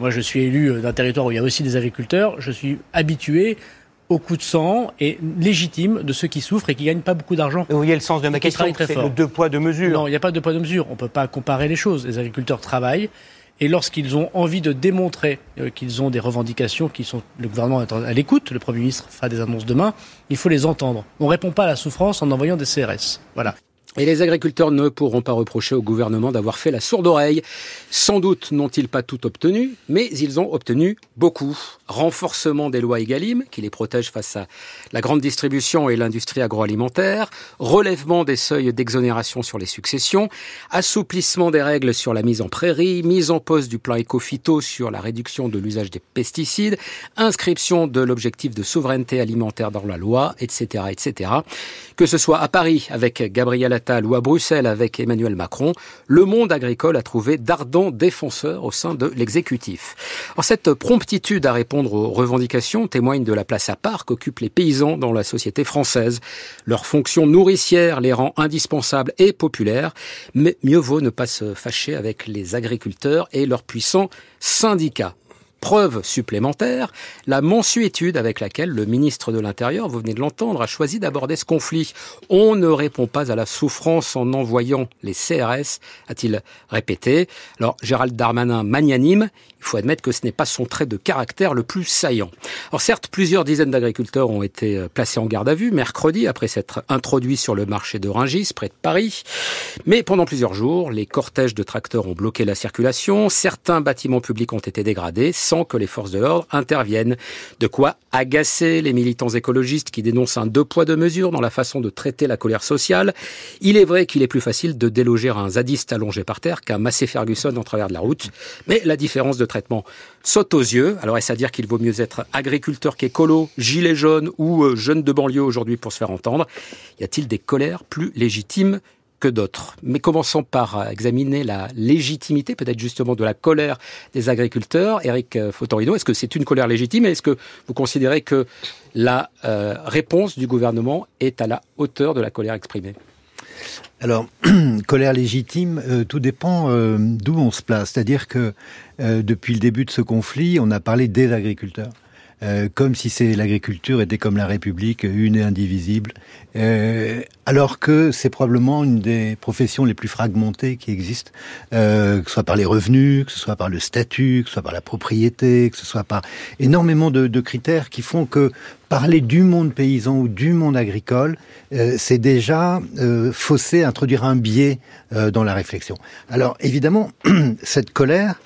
Moi, je suis élu d'un territoire où il y a aussi des agriculteurs. Je suis habitué au coup de sang et légitime de ceux qui souffrent et qui gagnent pas beaucoup d'argent. Vous voyez le sens de ma question, c'est le deux poids, deux mesures. Non, il n'y a pas de deux poids, deux mesures. On ne peut pas comparer les choses. Les agriculteurs travaillent et lorsqu'ils ont envie de démontrer euh, qu'ils ont des revendications qui sont le gouvernement est à l'écoute, le Premier ministre fera des annonces demain, il faut les entendre. On ne répond pas à la souffrance en envoyant des CRS. Voilà. Et les agriculteurs ne pourront pas reprocher au gouvernement d'avoir fait la sourde oreille. Sans doute n'ont-ils pas tout obtenu, mais ils ont obtenu beaucoup. Renforcement des lois Egalim, qui les protègent face à la grande distribution et l'industrie agroalimentaire, relèvement des seuils d'exonération sur les successions, assouplissement des règles sur la mise en prairie, mise en pause du plan éco-phyto sur la réduction de l'usage des pesticides, inscription de l'objectif de souveraineté alimentaire dans la loi, etc., etc. Que ce soit à Paris avec Gabriel ou à Bruxelles avec Emmanuel Macron, le monde agricole a trouvé d'ardents défenseurs au sein de l'exécutif. cette promptitude à répondre aux revendications témoigne de la place à part qu'occupent les paysans dans la société française. Leur fonction nourricière les rend indispensables et populaires, mais mieux vaut ne pas se fâcher avec les agriculteurs et leurs puissants syndicats. Preuve supplémentaire, la mensuétude avec laquelle le ministre de l'Intérieur, vous venez de l'entendre, a choisi d'aborder ce conflit. On ne répond pas à la souffrance en envoyant les CRS, a-t-il répété. Alors Gérald Darmanin magnanime, il faut admettre que ce n'est pas son trait de caractère le plus saillant. Alors certes, plusieurs dizaines d'agriculteurs ont été euh, placés en garde à vue mercredi après s'être introduits sur le marché de Ringis, près de Paris. Mais pendant plusieurs jours, les cortèges de tracteurs ont bloqué la circulation, certains bâtiments publics ont été dégradés sans que les forces de l'ordre interviennent. De quoi agacer les militants écologistes qui dénoncent un deux poids deux mesures dans la façon de traiter la colère sociale. Il est vrai qu'il est plus facile de déloger un zadiste allongé par terre qu'un Massé Ferguson en travers de la route, mais la différence de traitement saute aux yeux. Alors est-ce à dire qu'il vaut mieux être agriculteur qu'écolo, gilet jaune ou euh, jeune de banlieue aujourd'hui pour se faire entendre? Y a-t-il des colères plus légitimes que d'autres. Mais commençons par examiner la légitimité, peut-être justement de la colère des agriculteurs. Eric euh, Fotorino, est-ce que c'est une colère légitime et est-ce que vous considérez que la euh, réponse du gouvernement est à la hauteur de la colère exprimée? Alors, colère légitime, euh, tout dépend euh, d'où on se place. C'est-à-dire que euh, depuis le début de ce conflit, on a parlé des agriculteurs. Comme si c'est l'agriculture était comme la République, une et indivisible, alors que c'est probablement une des professions les plus fragmentées qui existent, que ce soit par les revenus, que ce soit par le statut, que ce soit par la propriété, que ce soit par énormément de, de critères qui font que parler du monde paysan ou du monde agricole, euh, c'est déjà euh, fausser, introduire un biais euh, dans la réflexion. Alors évidemment, cette colère,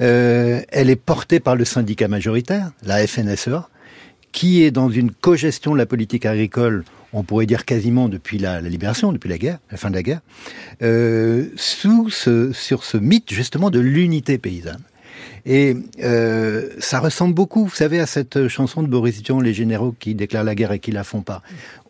euh, elle est portée par le syndicat majoritaire, la FNSEA, qui est dans une co-gestion de la politique agricole on pourrait dire quasiment depuis la, libération, depuis la guerre, la fin de la guerre, sur ce mythe justement de l'unité paysanne. Et euh, ça ressemble beaucoup, vous savez, à cette chanson de Boris Vian, les généraux qui déclarent la guerre et qui la font pas.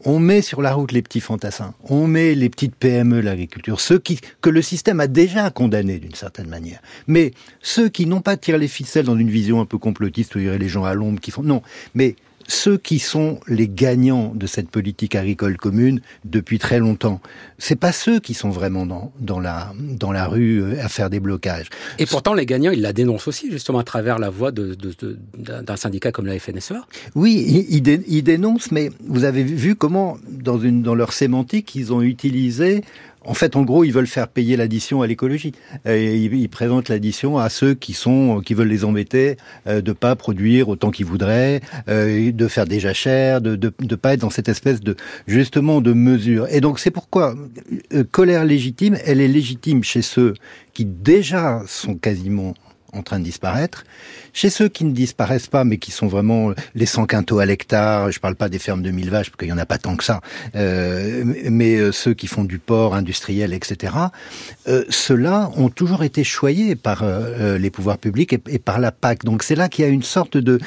On met sur la route les petits fantassins, on met les petites PME, l'agriculture, ceux que le système a déjà condamnés d'une certaine manière. Mais ceux qui n'ont pas tiré les ficelles dans une vision un peu complotiste où il y aurait les gens à l'ombre qui font, non, mais ceux qui sont les gagnants de cette politique agricole commune depuis très longtemps, c'est pas ceux qui sont vraiment dans, dans, la, dans la rue euh, à faire des blocages. Et pourtant, les gagnants, ils la dénoncent aussi, justement, à travers la voix d'un de, de, syndicat comme la FNSEA. Oui, ils, ils, dénoncent, mais vous avez vu comment, dans, une, dans leur sémantique, ils ont utilisé en fait, en gros, ils veulent faire payer l'addition à l'écologie. Ils, ils, présentent l'addition à ceux qui sont, qui veulent les embêter, euh, de pas produire autant qu'ils voudraient, euh, de faire déjà cher, de, de, de pas être dans cette espèce de justement de mesure. Et donc c'est pourquoi euh, colère légitime, elle est légitime chez ceux qui déjà sont quasiment en train de disparaître. Chez ceux qui ne disparaissent pas, mais qui sont vraiment les 100 quintaux à l'hectare, je ne parle pas des fermes de 1000 vaches, parce qu'il n'y en a pas tant que ça, euh, mais euh, ceux qui font du porc industriel, etc., euh, ceux-là ont toujours été choyés par les pouvoirs publics et, et, par la PAC. Donc c'est là qu'il y a une sorte de,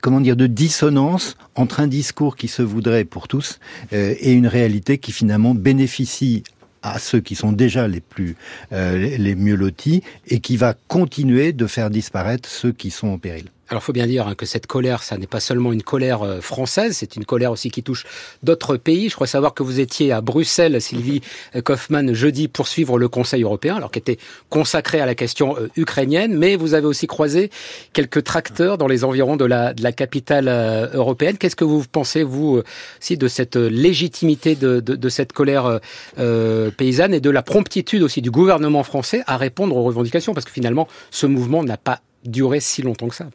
comment dire, de dissonance entre un discours qui se voudrait pour tous et une réalité qui finalement bénéficie à ceux qui sont déjà les plus euh, les mieux lotis et qui va continuer de faire disparaître ceux qui sont en péril. Alors, il faut bien dire hein, que cette colère, ça n'est pas seulement une colère euh, française, c'est une colère aussi qui touche d'autres pays. Je crois savoir que vous étiez à Bruxelles, Sylvie Kaufmann, jeudi pour suivre le Conseil européen, alors qui était consacré à la question euh, ukrainienne, mais vous avez aussi croisé quelques tracteurs dans les environs de la, de la capitale euh, européenne. Qu'est-ce que vous pensez, vous, aussi, de cette légitimité de, de, de cette colère euh, paysanne et de la promptitude aussi du gouvernement français à répondre aux revendications? Parce que finalement, ce mouvement n'a pas duré si longtemps que ça.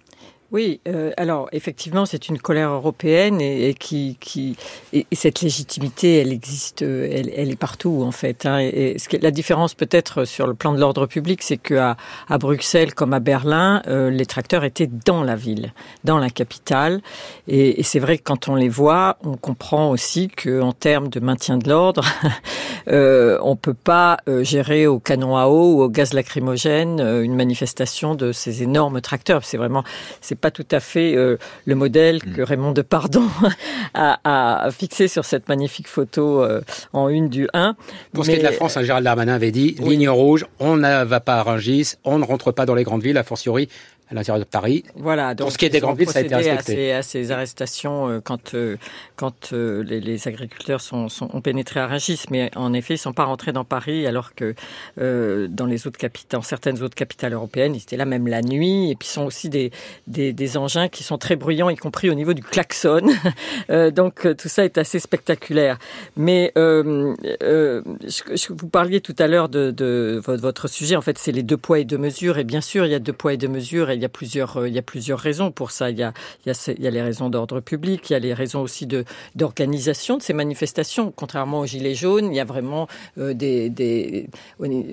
Oui, euh, alors effectivement, c'est une colère européenne et, et qui, qui et, cette légitimité, elle existe, elle, elle est partout en fait. Hein, et, ce que, la différence peut-être sur le plan de l'ordre public, c'est que à, à, Bruxelles comme à Berlin, euh, les tracteurs étaient dans la ville, dans la capitale, et, et c'est vrai que quand on les voit, on comprend aussi que en termes de maintien de l'ordre, euh, on peut pas euh, gérer au canon à eau ou au gaz lacrymogène euh, une manifestation de ces énormes tracteurs. C'est vraiment, c'est pas tout à fait euh, le modèle que mm. Raymond Depardon a, a fixé sur cette magnifique photo euh, en une du 1. Pour ce qui est de la France, hein, Gérald Darmanin avait dit oui. ligne rouge, on ne va pas à Rungis, on ne rentre pas dans les grandes villes, a fortiori à l'intérieur de Paris. Voilà. Donc, Pour ce qui est des grandes villes, ça a été respecté. À ces, à ces arrestations euh, quand euh, quand euh, les, les, agriculteurs sont, sont, ont pénétré à Rungis, mais en effet, ils sont pas rentrés dans Paris, alors que dans les autres capitales, dans certaines autres capitales européennes, ils étaient là même la nuit. Et puis, sont aussi des, des, des engins qui sont très bruyants, y compris au niveau du klaxon. donc, tout ça est assez spectaculaire. Mais vous parliez tout à l'heure de, de, votre sujet. En fait, c'est les deux poids et deux mesures. Et bien sûr, il y a deux poids et deux mesures. Et y a plusieurs, euh, il y a plusieurs raisons pour ça. Il y a, il y a, il y a les raisons d'ordre public, il y a les raisons aussi de d'organisation de ces manifestations. Contrairement aux gilets jaunes, il y a vraiment euh, des, des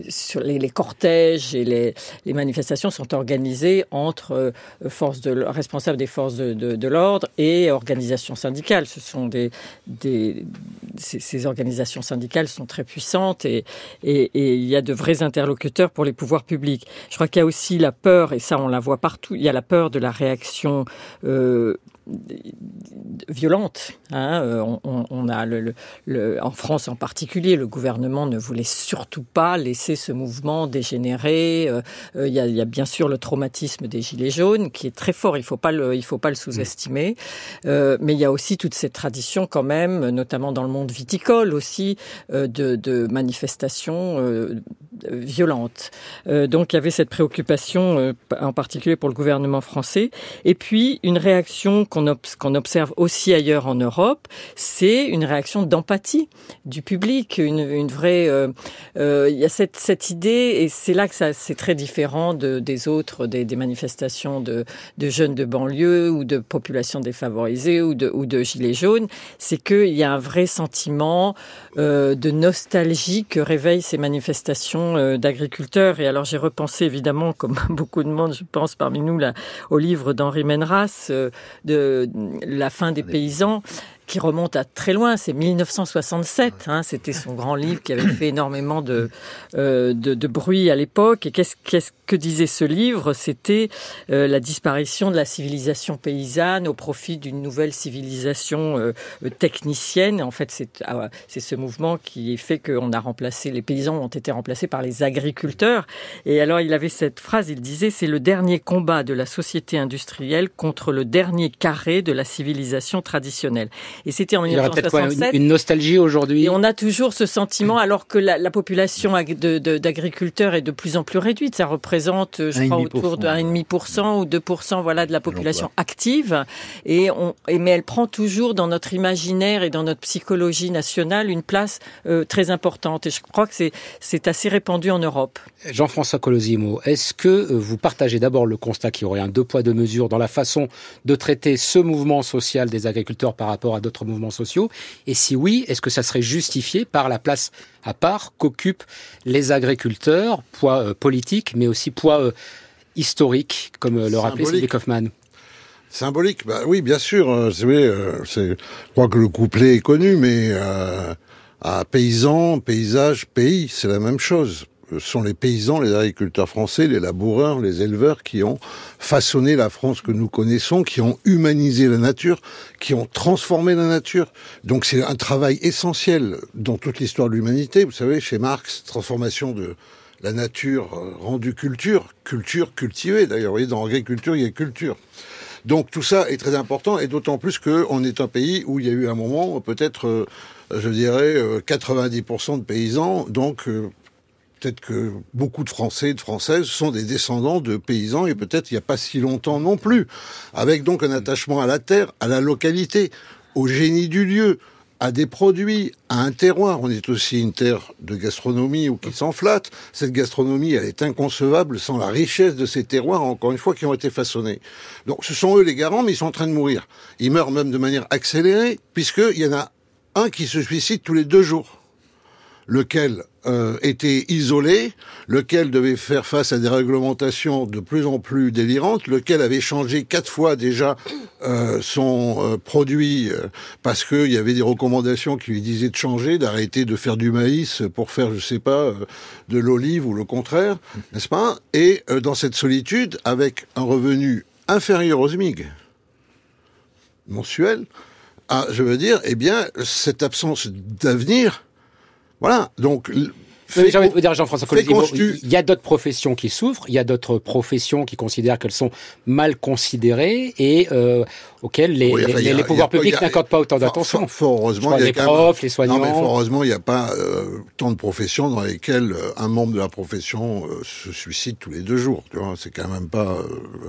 sur les, cortèges et les, les manifestations sont organisées entre euh, forces de responsables des forces de, de, l'ordre et organisations syndicales. Ce sont des, des ces, ces, organisations syndicales sont très puissantes et, et, et il y a de vrais interlocuteurs pour les pouvoirs publics. Je crois qu'il y a aussi la peur et ça on la voit partout. Il y a la peur de la réaction euh, violente. Hein. Euh, on, on, a le, le, le, en France en particulier, le gouvernement ne voulait surtout pas laisser ce mouvement dégénérer. Euh, euh, il, y a, il, y a, bien sûr le traumatisme des gilets jaunes qui est très fort. Il faut pas le, il faut pas le sous-estimer. Euh, mais il y a aussi toute cette tradition quand même, notamment dans le monde viticole aussi, euh, de, de, manifestations violentes. donc il y avait cette préoccupation en particulier pour le gouvernement français. Et puis une réaction qu'on observe aussi ailleurs en Europe, c'est une réaction d'empathie du public, une, vraie. Euh, euh, il y a cette, cette idée, et c'est là que ça c'est très différent de, des autres, des, manifestations de, jeunes de banlieue ou de populations défavorisées ou de, ou de gilets jaunes, c'est qu'il y a un vrai sentiment euh, de nostalgie que réveillent ces manifestations d'agriculteurs. Et alors j'ai repensé évidemment, comme beaucoup de monde, je pense parmi nous, là, au livre d'Henri Menras de la fin des paysans qui remonte à très loin, c'est 1967. Hein, C'était son grand livre qui avait fait énormément de, euh, de, de, bruit à l'époque. Et qu'est-ce que disait ce livre? C'était euh, la disparition de la civilisation paysanne au profit d'une nouvelle civilisation euh, technicienne. En fait, c'est ah, c'est ce mouvement qui fait qu'on a remplacé les paysans ont été remplacés par les agriculteurs. Et alors, il avait cette phrase. Il disait c'est le dernier combat de la société industrielle contre le dernier carré de la civilisation traditionnelle. Et c'était en 1967. Une, une, nostalgie aujourd'hui. Et on a toujours ce sentiment, alors que la, la population d'agriculteurs est de plus en plus réduite. Ça représente, je crois, autour de 1,5% ou 2% voilà, de la population active. Et on, et, mais elle prend toujours dans notre imaginaire et dans notre psychologie nationale une place euh, très importante. Et je crois que c'est assez répandu en Europe. Jean-François Colosimo, est-ce que euh, vous partagez d'abord le constat qu'il y aurait un deux poids deux mesures dans la façon de traiter ce mouvement social des agriculteurs par rapport à d'autres mouvements sociaux Et si oui, est-ce que ça serait justifié par la place à part qu'occupent les agriculteurs, poids euh, politique, mais aussi poids euh, historique, comme euh, le rappelait Sylvie Kaufmann Symbolique, bah oui, bien sûr. Euh, je crois que le couplet est connu, mais à paysan, paysage, pays, c'est la même chose sont les paysans, les agriculteurs français, les laboureurs, les éleveurs qui ont façonné la France que nous connaissons, qui ont humanisé la nature, qui ont transformé la nature. Donc c'est un travail essentiel dans toute l'histoire de l'humanité. Vous savez, chez Marx, transformation de la nature rendue culture, culture cultivée d'ailleurs. Vous voyez, dans l'agriculture, il y a culture. Donc tout ça est très important et d'autant plus qu'on est un pays où il y a eu un moment peut-être, je dirais, 90% de paysans, donc peut-être que beaucoup de Français et de Françaises sont des descendants de paysans et peut-être il n'y a pas si longtemps non plus, avec donc un attachement à la terre, à la localité, au génie du lieu, à des produits, à un terroir. On est aussi une terre de gastronomie ou qui s'enflatte. Cette gastronomie, elle est inconcevable sans la richesse de ces terroirs, encore une fois, qui ont été façonnés. Donc ce sont eux les garants, mais ils sont en train de mourir. Ils meurent même de manière accélérée, puisqu'il y en a un qui se suicide tous les deux jours lequel euh, était isolé, lequel devait faire face à des réglementations de plus en plus délirantes, lequel avait changé quatre fois déjà euh, son euh, produit parce qu'il y avait des recommandations qui lui disaient de changer, d'arrêter de faire du maïs pour faire, je sais pas, de l'olive ou le contraire, n'est-ce pas? Et dans cette solitude, avec un revenu inférieur au SMIG mensuel, ah, je veux dire, eh bien, cette absence d'avenir voilà, donc j'ai envie de vous dire, Jean-François il y a d'autres professions qui souffrent, il y a d'autres professions qui considèrent qu'elles sont mal considérées et euh, auxquelles les, les, pouvoirs publics n'accordent pas autant d'attention. Fort, heureusement, il y a les profs, les soignants. Non, mais fort heureusement, il n'y a pas euh, tant de professions dans lesquelles euh, un membre de la profession euh, se suicide tous les deux jours. Tu vois, c'est quand même pas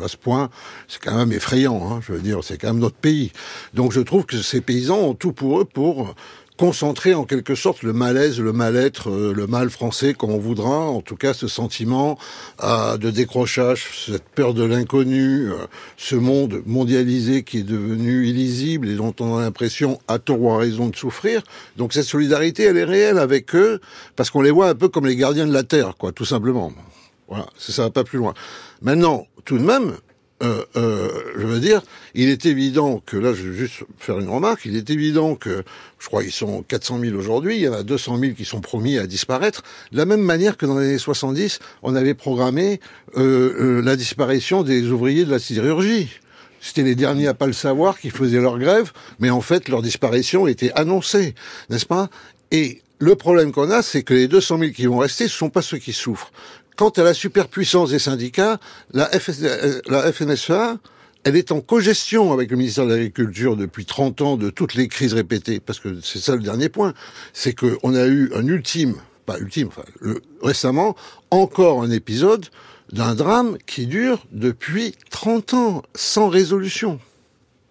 à ce point. C'est quand même effrayant. Hein, je veux dire, c'est quand même notre pays. Donc, je trouve que ces paysans ont tout pour eux pour concentrer en quelque sorte le malaise, le mal-être, euh, le mal français, comme on voudra, en tout cas ce sentiment euh, de décrochage, cette peur de l'inconnu, euh, ce monde mondialisé qui est devenu illisible et dont on a l'impression, à tort ou à raison, de souffrir. Donc cette solidarité, elle est réelle avec eux, parce qu'on les voit un peu comme les gardiens de la Terre, quoi, tout simplement. Voilà, ça va pas plus loin. Maintenant, tout de même, euh, euh, je veux dire, il est évident que, là je vais juste faire une remarque, il est évident que, je crois qu'ils sont 400 000 aujourd'hui, il y en a 200 000 qui sont promis à disparaître, de la même manière que dans les années 70, on avait programmé euh, euh, la disparition des ouvriers de la sidérurgie. C'était les derniers à pas le savoir qui faisaient leur grève, mais en fait leur disparition était annoncée, n'est-ce pas? Et le problème qu'on a, c'est que les 200 000 qui vont rester, ce sont pas ceux qui souffrent. Quant à la superpuissance des syndicats, la, la FNSEA, elle est en cogestion avec le ministère de l'Agriculture depuis 30 ans de toutes les crises répétées, parce que c'est ça le dernier point, c'est qu'on a eu un ultime, pas ultime, enfin, récemment, encore un épisode d'un drame qui dure depuis 30 ans, sans résolution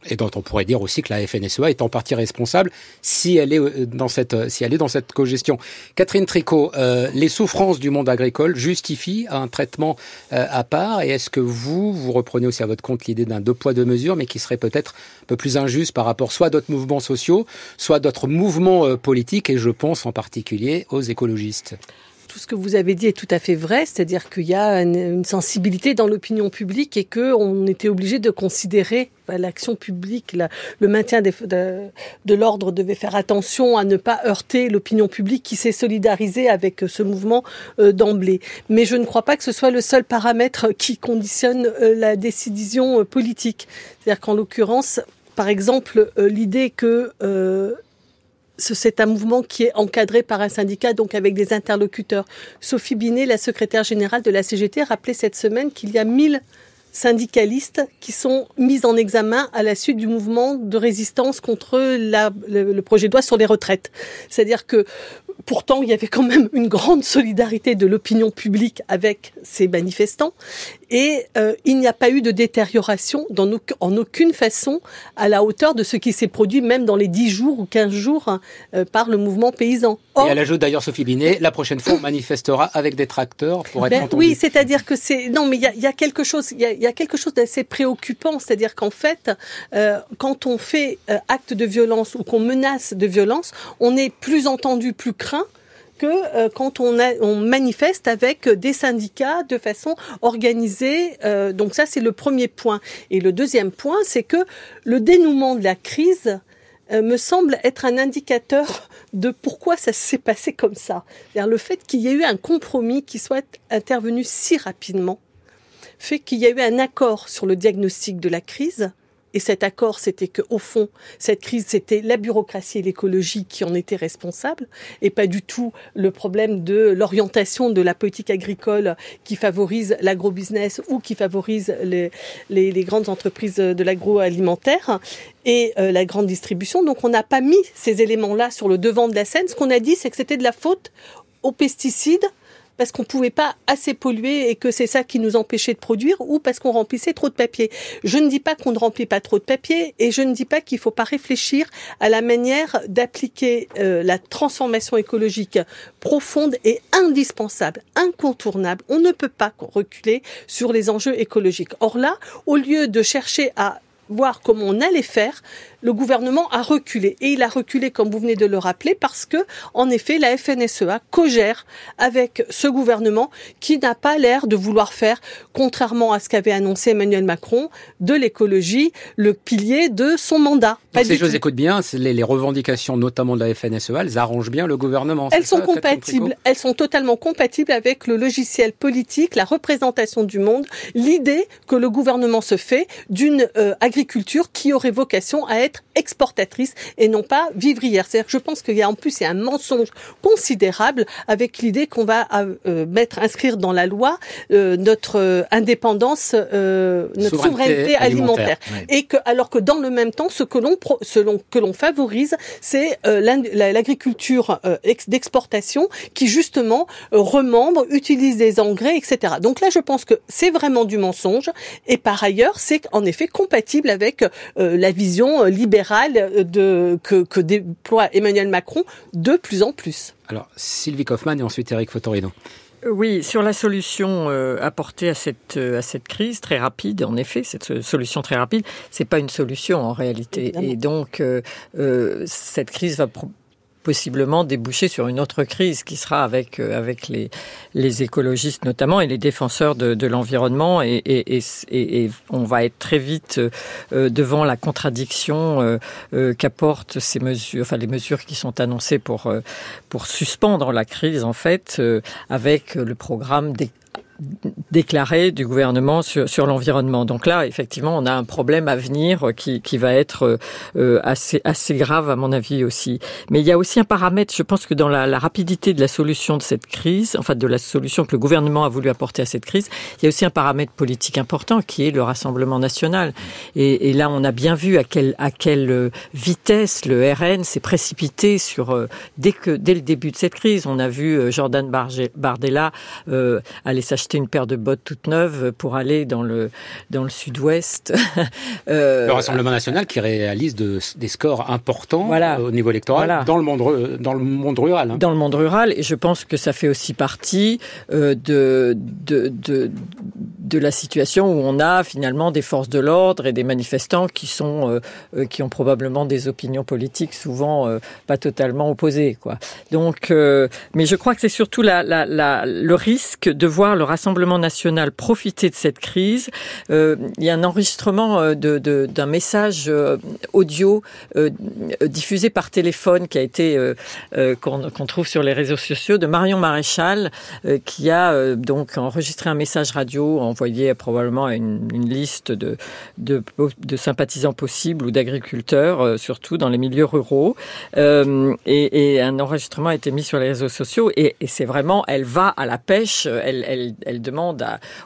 et dont on pourrait dire aussi que la FNSEA est en partie responsable si elle est euh, dans cette euh, si elle est dans cette cogestion. Catherine Tricot, euh, les souffrances du monde agricole justifient un traitement à part et est-ce que vous vous reprenez aussi à votre compte l'idée d'un deux poids deux mesures mais qui serait peut-être un peu plus injuste par rapport soit à d'autres mouvements sociaux, soit à d'autres mouvements politiques et je pense en particulier aux écologistes? Tout ce que vous avez dit est tout à fait vrai, c'est-à-dire qu'il y a une, sensibilité dans l'opinion publique et qu'on était obligé de considérer bah, l'action publique, le maintien de, l'ordre devait faire attention à ne pas heurter l'opinion publique qui s'est solidarisée avec ce mouvement euh, d'emblée. Mais je ne crois pas que ce soit le seul paramètre qui conditionne euh, la décision euh, politique. C'est-à-dire qu'en l'occurrence, par exemple, l'idée que c'est un mouvement qui est encadré par un syndicat, donc avec des interlocuteurs. Sophie Binet, la secrétaire générale de la CGT, rappelait cette semaine qu'il y a 1000 syndicalistes qui sont mis en examen à la suite du mouvement de résistance contre le, projet de loi sur les retraites. C'est-à-dire que pourtant il y avait quand même une grande solidarité de l'opinion publique avec ces manifestants et euh, il n'y a pas eu de détérioration dans en aucune façon à la hauteur de ce qui s'est produit même dans les 10 jours ou 15 jours hein, euh, par le mouvement paysan. et elle ajoute d'ailleurs Sophie Binet, la prochaine fois on manifestera avec des tracteurs pour être ben, entendu. Oui, c'est-à-dire que c'est non mais il y a, y a, quelque chose il y a, quelque chose d'assez préoccupant, c'est-à-dire qu'en fait euh, quand on fait euh, acte de violence ou qu'on menace de violence, on est plus entendu, plus craint euh, quand on, on, manifeste avec des syndicats de façon organisée. Euh, donc ça, c'est le premier point. Et le deuxième point, c'est que le dénouement de la crise euh, me semble être un indicateur de pourquoi ça s'est passé comme ça. Le fait qu'il y ait eu un compromis qui soit intervenu si rapidement fait qu'il y a eu un accord sur le diagnostic de la crise et cet accord, c'était que au fond, cette crise, c'était la bureaucratie et l'écologie qui en étaient responsables, et pas du tout le problème de l'orientation de la politique agricole qui favorise l'agrobusiness ou qui favorise les grandes entreprises de l'agroalimentaire et euh, la grande distribution. Donc on n'a pas mis ces éléments-là sur le devant de la scène. Ce qu'on a dit, c'est que c'était de la faute aux pesticides parce qu'on pouvait pas assez polluer et que c'est ça qui nous empêchait de produire ou parce qu'on remplissait trop de papier. Je ne dis pas qu'on ne remplit pas trop de papier et je ne dis pas qu'il faut pas réfléchir à la manière d'appliquer euh, la transformation écologique profonde et indispensable, incontournable. On ne peut pas reculer sur les enjeux écologiques. Or là, au lieu de chercher à voir comment on allait faire, le gouvernement a reculé. Et il a reculé, comme vous venez de le rappeler, parce que, en effet, la FNSEA cogère avec ce gouvernement qui n'a pas l'air de vouloir faire, contrairement à ce qu'avait annoncé Emmanuel Macron, de l'écologie le pilier de son mandat. Pas si je vous écoute bien, les, les, revendications, notamment de la FNSEA, elles arrangent bien le gouvernement. Elles sont compatibles. Elles sont totalement compatibles avec le logiciel politique, la représentation du monde, l'idée que le gouvernement se fait d'une euh, agriculture qui aurait vocation à être exportatrice et non pas vivrière. C'est-à-dire que je pense qu'il y a en plus il y a un mensonge considérable avec l'idée qu'on va euh, mettre inscrire dans la loi euh, notre euh, indépendance, notre souveraineté, alimentaire, et que alors que dans le même temps ce que l'on selon que l'on favorise c'est l'agriculture d'exportation qui justement remembre, utilise des engrais, etc. Donc là je pense que c'est vraiment du mensonge et par ailleurs c'est en effet compatible avec la vision libérale de, que, que déploie Emmanuel Macron de plus en plus. Alors, Sylvie Kaufmann et ensuite Eric Fotorino. Oui, sur la solution euh, apportée à cette euh, à cette crise très rapide, en effet, cette solution très rapide, c'est pas une solution en réalité. Et donc euh, cette crise va possiblement déboucher sur une autre crise qui sera avec euh, avec les les écologistes notamment et les défenseurs de, l'environnement et, et, on va être très vite euh, devant la contradiction euh, euh qu'apportent ces mesures, enfin les mesures qui sont annoncées pour pour suspendre la crise en fait avec le programme des déclaré du gouvernement sur, sur l'environnement. Donc là, effectivement, on a un problème à venir qui, qui va être euh, assez, assez grave, à mon avis aussi. Mais il y a aussi un paramètre, je pense que dans la, la, rapidité de la solution de cette crise, enfin de la solution que le gouvernement a voulu apporter à cette crise, il y a aussi un paramètre politique important qui est le Rassemblement national. Et, et là, on a bien vu à quelle, à quelle vitesse le RN s'est précipité sur, euh, dès, que, dès le début de cette crise. On a vu euh, Jordan Bardella euh, aller s'acheter une paire de bottes toutes neuves pour aller dans le dans le sud-ouest. euh, le Rassemblement national qui réalise de, des scores importants voilà. au niveau électoral voilà. dans le monde dans le monde rural. Hein. Dans le monde rural et je pense que ça fait aussi partie euh, de, de, de de la situation où on a finalement des forces de l'ordre et des manifestants qui sont euh, euh qui ont probablement des opinions politiques souvent euh, pas totalement opposées quoi. Donc euh, mais je crois que c'est surtout la, la, la, le risque de voir le Rassemblement national profiter de cette crise. Euh, il y a un enregistrement euh, d'un message euh, audio diffusé par téléphone qui a été qu'on qu trouve sur les réseaux sociaux de Marion Maréchal qui a donc enregistré un message radio envoyé probablement à une, liste de, sympathisants possibles ou d'agriculteurs surtout dans les milieux ruraux et, un enregistrement a été mis sur les réseaux sociaux et, c'est vraiment elle va à la pêche elle demande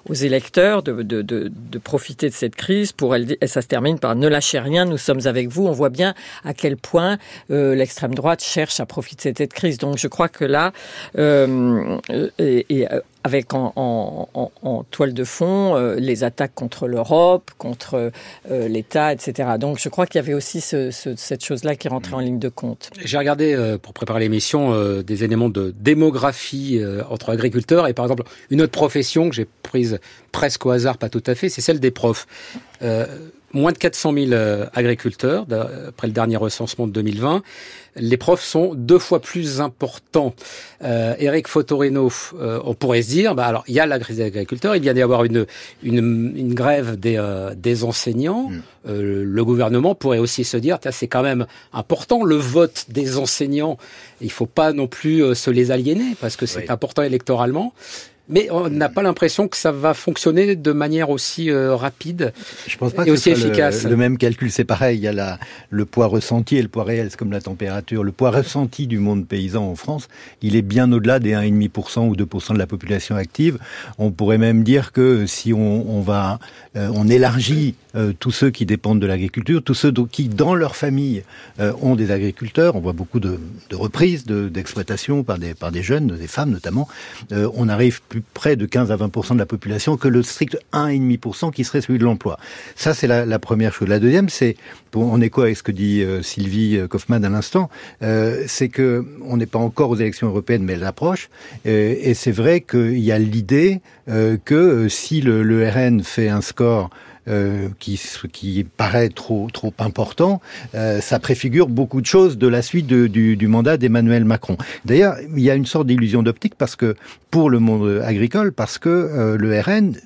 aux électeurs de, profiter de cette crise pour elle et ça se termine par ne lâchez rien nous sommes avec vous. On voit bien à quel point euh, l'extrême droite cherche à profiter de cette crise. Donc je crois que là euh, et avec en, en, en, en toile de fond euh, les attaques contre l'Europe, contre euh, l'État, etc. Donc je crois qu'il y avait aussi ce, ce, cette chose-là qui rentrait en ligne de compte. J'ai regardé euh, pour préparer l'émission des éléments de démographie entre agriculteurs et par exemple une autre profession que j'ai prise presque au hasard, pas tout à fait, c'est celle des profs. Euh, moins de 400 000 euh, agriculteurs, après le dernier recensement de 2020. Les profs sont deux fois plus importants. Euh, Eric Fotorino, euh, on pourrait se dire, bah alors il y a la crise des agriculteurs, il vient d'y avoir une, une, une grève des, euh, des enseignants. Mmh. Euh, le gouvernement pourrait aussi se dire, c'est quand même important le vote des enseignants. Il faut pas non plus euh, se les aliéner parce que c'est oui. important électoralement. Mais on n'a pas l'impression que ça va fonctionner de manière aussi euh, rapide Je pense pas et que aussi ce soit efficace. Le, le même calcul, c'est pareil. Il y a la, le poids ressenti et le poids réel, c'est comme la température. Le poids ressenti du monde paysan en France, il est bien au-delà des 1,5% ou 2% de la population active. On pourrait même dire que si on, on va, euh, on élargit euh, tous ceux qui dépendent de l'agriculture, tous ceux qui, dans leur famille, euh, ont des agriculteurs. On voit beaucoup de, de reprises de- d'exploitation par des, par des jeunes, des femmes notamment. On arrive plus près de 15 à 20% de la population que le strict 1,5% qui serait celui de l'emploi. Ça, c'est la, la première chose. La deuxième, c'est, pour- en écho avec ce que dit euh, Sylvie euh, Kaufmann à l'instant, euh, c'est que on n'est pas encore aux élections européennes, mais elles approchent. Et c'est vrai qu'il y a l'idée que si le, le RN fait un score euh, qui, qui paraît trop, trop important, euh, ça préfigure beaucoup de choses de la suite du, mandat d'Emmanuel Macron. D'ailleurs, il y a une sorte d'illusion d'optique parce que pour le monde agricole, parce que euh, le RN,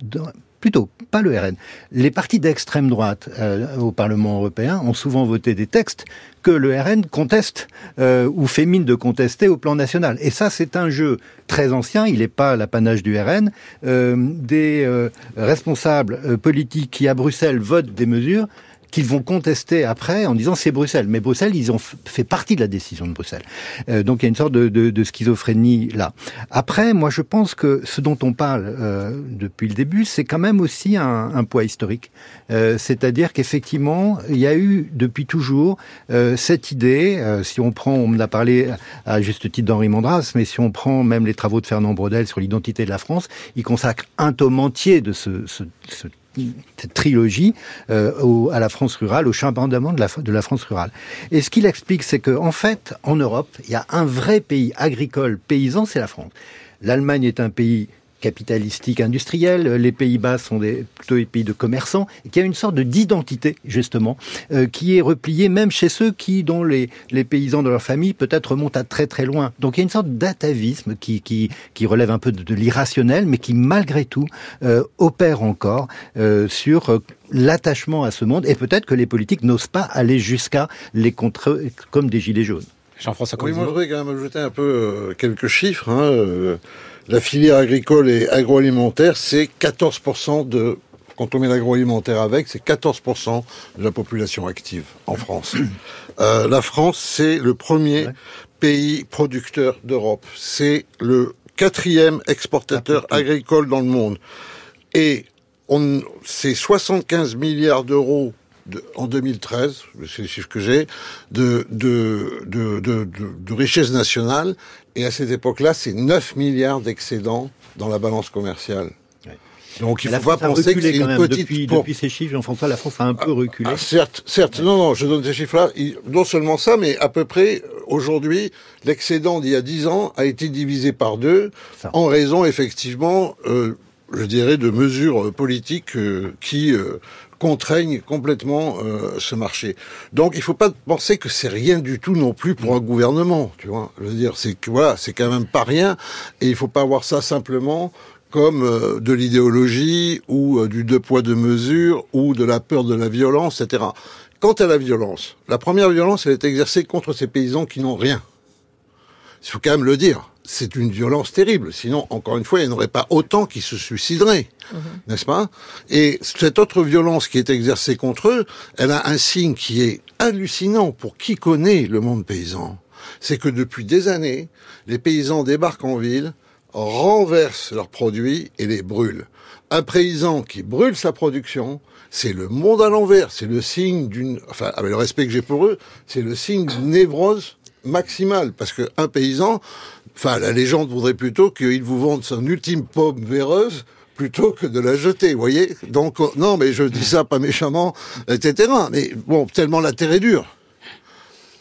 plutôt pas le RN, les partis d'extrême droite euh, au Parlement européen ont souvent voté des textes que le RN conteste euh, ou fait mine de contester au plan national. Et ça, c'est un jeu très ancien, il n'est pas l'apanage du RN. Euh, des responsables politiques qui, à Bruxelles, votent des mesures qu'ils vont contester après en disant c'est Bruxelles. Mais Bruxelles, ils ont fait partie de la décision de Bruxelles. Euh, donc il y a une sorte de, schizophrénie là. Après, moi je pense que ce dont on parle euh, depuis le début, c'est quand même aussi un, poids historique. Euh, C'est-à-dire qu'effectivement, il y a eu depuis toujours cette idée, si on prend, on a parlé à juste titre d'Henri Mondras, mais si on prend même les travaux de Fernand Braudel sur l'identité de la France, il consacre un tome entier de ce cette trilogie euh, à la France rurale, au chambardement de la, de la France rurale. Et ce qu'il explique, c'est que en fait, en Europe, il y a un vrai pays agricole, paysan, c'est la France. L'Allemagne est un pays capitalistique industriel, les Pays-Bas sont des, plutôt des pays de commerçants, et qui a une sorte de d'identité, justement, euh, qui est repliée même chez ceux qui, dont les, les paysans de leur famille, peut-être remontent à très très loin. Donc il y a une sorte d'atavisme qui, qui, qui relève un peu de, de l'irrationnel, mais qui, malgré tout, euh, opère encore euh, sur l'attachement à ce monde, et peut-être que les politiques n'osent pas aller jusqu'à les contre comme des gilets jaunes. Jean-François Oui, moi, je voudrais quand même ajouter un peu euh, quelques chiffres. Hein, euh, la filière agricole et agroalimentaire, c'est 14% de... Quand on met l'agroalimentaire avec, c'est 14% de la population active en France. Euh, la France, c'est le premier Ouais. pays producteur d'Europe. C'est le quatrième exportateur agricole dans le monde. Et on, c'est 75 milliards d'euros de- en 2013, c'est les chiffres que j'ai, de, de, de, richesse nationale. Et à cette époque-là, c'est 9 milliards d'excédents dans la balance commerciale. Ouais. Donc il la faut pas penser que c'est une petite... Depuis, pour- depuis ces chiffres, Jean-François, la France a un peu reculé. ah, certes, certes, non, non, je donne ces chiffres-là. Non seulement ça, mais à peu près, aujourd'hui, l'excédent d'il y a 10 ans a été divisé par deux, Ça. en raison, effectivement, euh, je dirais, de mesures euh, politiques euh, qui euh, contraignent complètement euh, ce marché. Donc, il faut pas penser que c'est rien du tout non plus pour un gouvernement, tu vois. Je veux dire, c'est voilà, c'est quand même pas rien, et il faut pas voir ça simplement comme euh, de l'idéologie ou euh, du deux poids deux mesures ou de la peur de la violence, etc. Quant à la violence, la première violence, elle est exercée contre ces paysans qui n'ont rien. Il faut quand même le dire. C'est une violence terrible. Sinon, encore une fois, il n'y en aurait pas autant qui se suicideraient. N'est-ce pas? Et cette autre violence qui est exercée contre eux, elle a un signe qui est hallucinant pour qui connaît le monde paysan. C'est que depuis des années, les paysans débarquent en ville, renversent leurs produits et les brûlent. Un paysan qui brûle sa production, c'est le monde à l'envers. C'est le signe d'une, enfin, avec le respect que j'ai pour eux, c'est le signe d'une névrose maximale. Parce que un paysan, enfin, la légende voudrait plutôt qu'il vous vende son ultime pomme véreuse plutôt que de la jeter, voyez? Donc, euh, non, mais je dis ça pas méchamment, etc. Mais bon, tellement la terre est dure.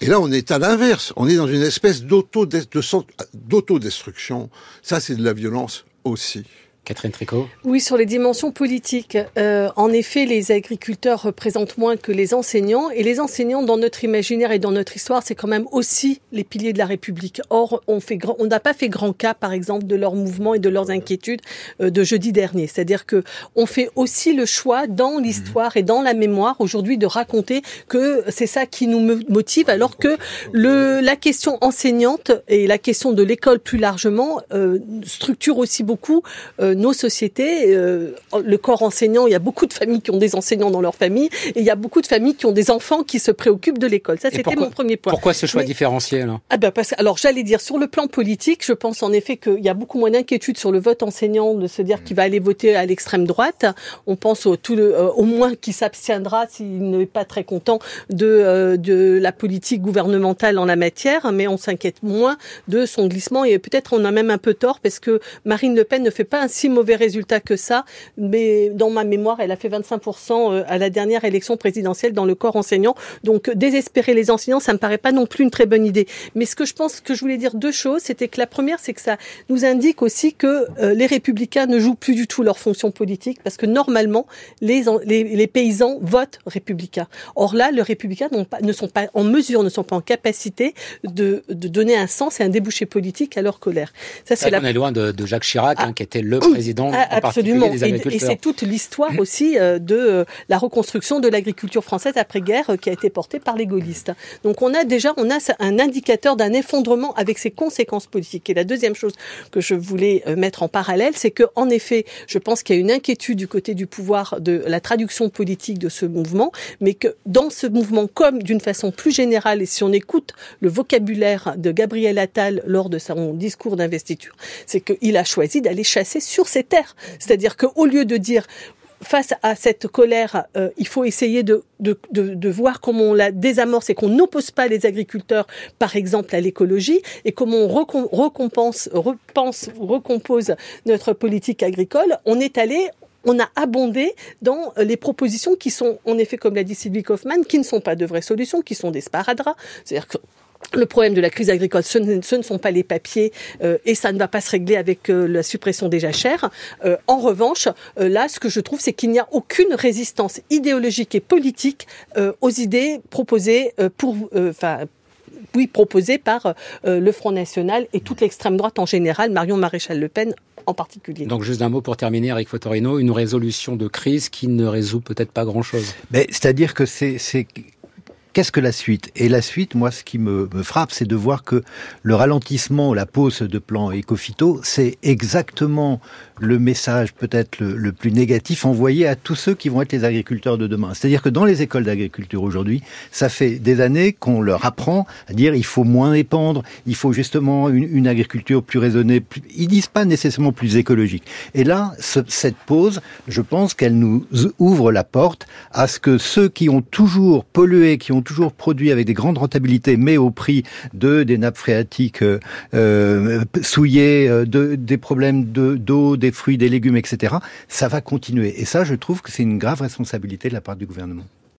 Et là, on est à l'inverse. On est dans une espèce d'auto- de- de- d'autodestruction. Ça, c'est de la violence aussi. Catherine Tricot Oui, sur les dimensions politiques. Euh, en effet, les agriculteurs représentent moins que les enseignants. Et les enseignants, dans notre imaginaire et dans notre histoire, c'est quand même aussi les piliers de la République. Or, on n'a pas fait grand cas, par exemple, de leurs mouvements et de leurs inquiétudes euh, de jeudi dernier. C'est-à-dire que on fait aussi le choix dans l'histoire et dans la mémoire aujourd'hui de raconter que c'est ça qui nous motive, alors que le, la question enseignante et la question de l'école plus largement euh, structure aussi beaucoup euh, nos sociétés. Euh, le corps enseignant, il y a beaucoup de familles qui ont des enseignants dans leur famille et il y a beaucoup de familles qui ont des enfants qui se préoccupent de l'école. Ça, c'était mon premier point. Pourquoi ce choix différentiel différenciel ah ben parce, Alors, j'allais dire, sur le plan politique, je pense en effet qu'il y a beaucoup moins d'inquiétude sur le vote enseignant, de se dire qu'il va aller voter à l'extrême droite. On pense au, tout le, euh, au moins qu'il s'abstiendra s'il n'est pas très content de, de la politique gouvernementale en la matière, mais on s'inquiète moins de son glissement et peut-être on a même un peu tort parce que Marine Le Pen ne fait pas un si mauvais résultat que ça, mais dans ma mémoire, elle a fait 25% euh, à la dernière élection présidentielle dans le corps enseignant. Donc désespérer les enseignants, ça me paraît pas non plus une très bonne idée. Mais ce que je pense que je voulais dire deux choses, c'était que la première, c'est que ça nous indique aussi que euh, les républicains ne jouent plus du tout leur fonction politique parce que normalement, les, les, paysans votent républicains. Or là, les républicains pas, ne sont pas en mesure, ne sont pas en capacité de, de donner un sens et un débouché politique à leur colère. Ça, c'est la... On est loin de, de Jacques Chirac, hein, qui était le ah, président absolument. des agriculteurs. Et, c'est toute l'histoire aussi euh, de euh, la reconstruction de l'agriculture française après-guerre euh, qui a été portée par les gaullistes. Donc on a déjà on a un indicateur d'un effondrement avec ses conséquences politiques. Et la deuxième chose que je voulais mettre en parallèle, c'est que en effet, je pense qu'il y a une inquiétude du côté du pouvoir de la traduction politique de ce mouvement, mais que dans ce mouvement, comme d'une façon plus générale, et si on écoute le vocabulaire de Gabriel Attal lors de son discours d'investiture, c'est qu'il a choisi d'aller chasser sur ses terres. C'est-à-dire qu'au lieu de dire face à cette colère, euh, il faut essayer de, voir comment on la désamorce et qu'on n'oppose pas les agriculteurs, par exemple, à l'écologie, et comment on recompense, repense, recompose notre politique agricole. On est allé on a abondé dans les propositions qui sont, en effet, comme l'a dit Sylvie Kaufmann, qui ne sont pas de vraies solutions, qui sont des sparadraps. Le problème de la crise agricole, ce ne, sont pas les papiers euh, et ça ne va pas se régler avec euh, la suppression des jachères. Euh, en revanche, là, ce que je trouve, c'est qu'il n'y a aucune résistance idéologique et politique aux idées proposées pour, enfin, oui, proposées par le Front National et toute l'extrême droite en général, Marion Maréchal Le Pen en particulier. Donc juste un mot pour terminer, Eric Fotorino, une résolution de crise qui ne résout peut-être pas grand-chose. C'est-à-dire que c'est Qu'est-ce que la suite? Et la suite, moi, ce qui me, frappe, c'est de voir que le ralentissement, la pause de plan éco-phyto, c'est exactement le message peut-être le, plus négatif envoyé à tous ceux qui vont être les agriculteurs de demain. C'est-à-dire que dans les écoles d'agriculture aujourd'hui, ça fait des années qu'on leur apprend à dire il faut moins épandre, il faut justement une, agriculture plus raisonnée. Plus... Ils disent pas nécessairement plus écologique. Et là, cette pause, je pense qu'elle nous ouvre la porte à ce que ceux qui ont toujours pollué, qui ont toujours produit avec des grandes rentabilités, mais au prix de des nappes phréatiques euh, euh souillées, euh, de, des problèmes d'eau, des fruits, des légumes, etc. Ça va continuer. Et ça, je trouve que c'est une grave responsabilité de la part du gouvernement.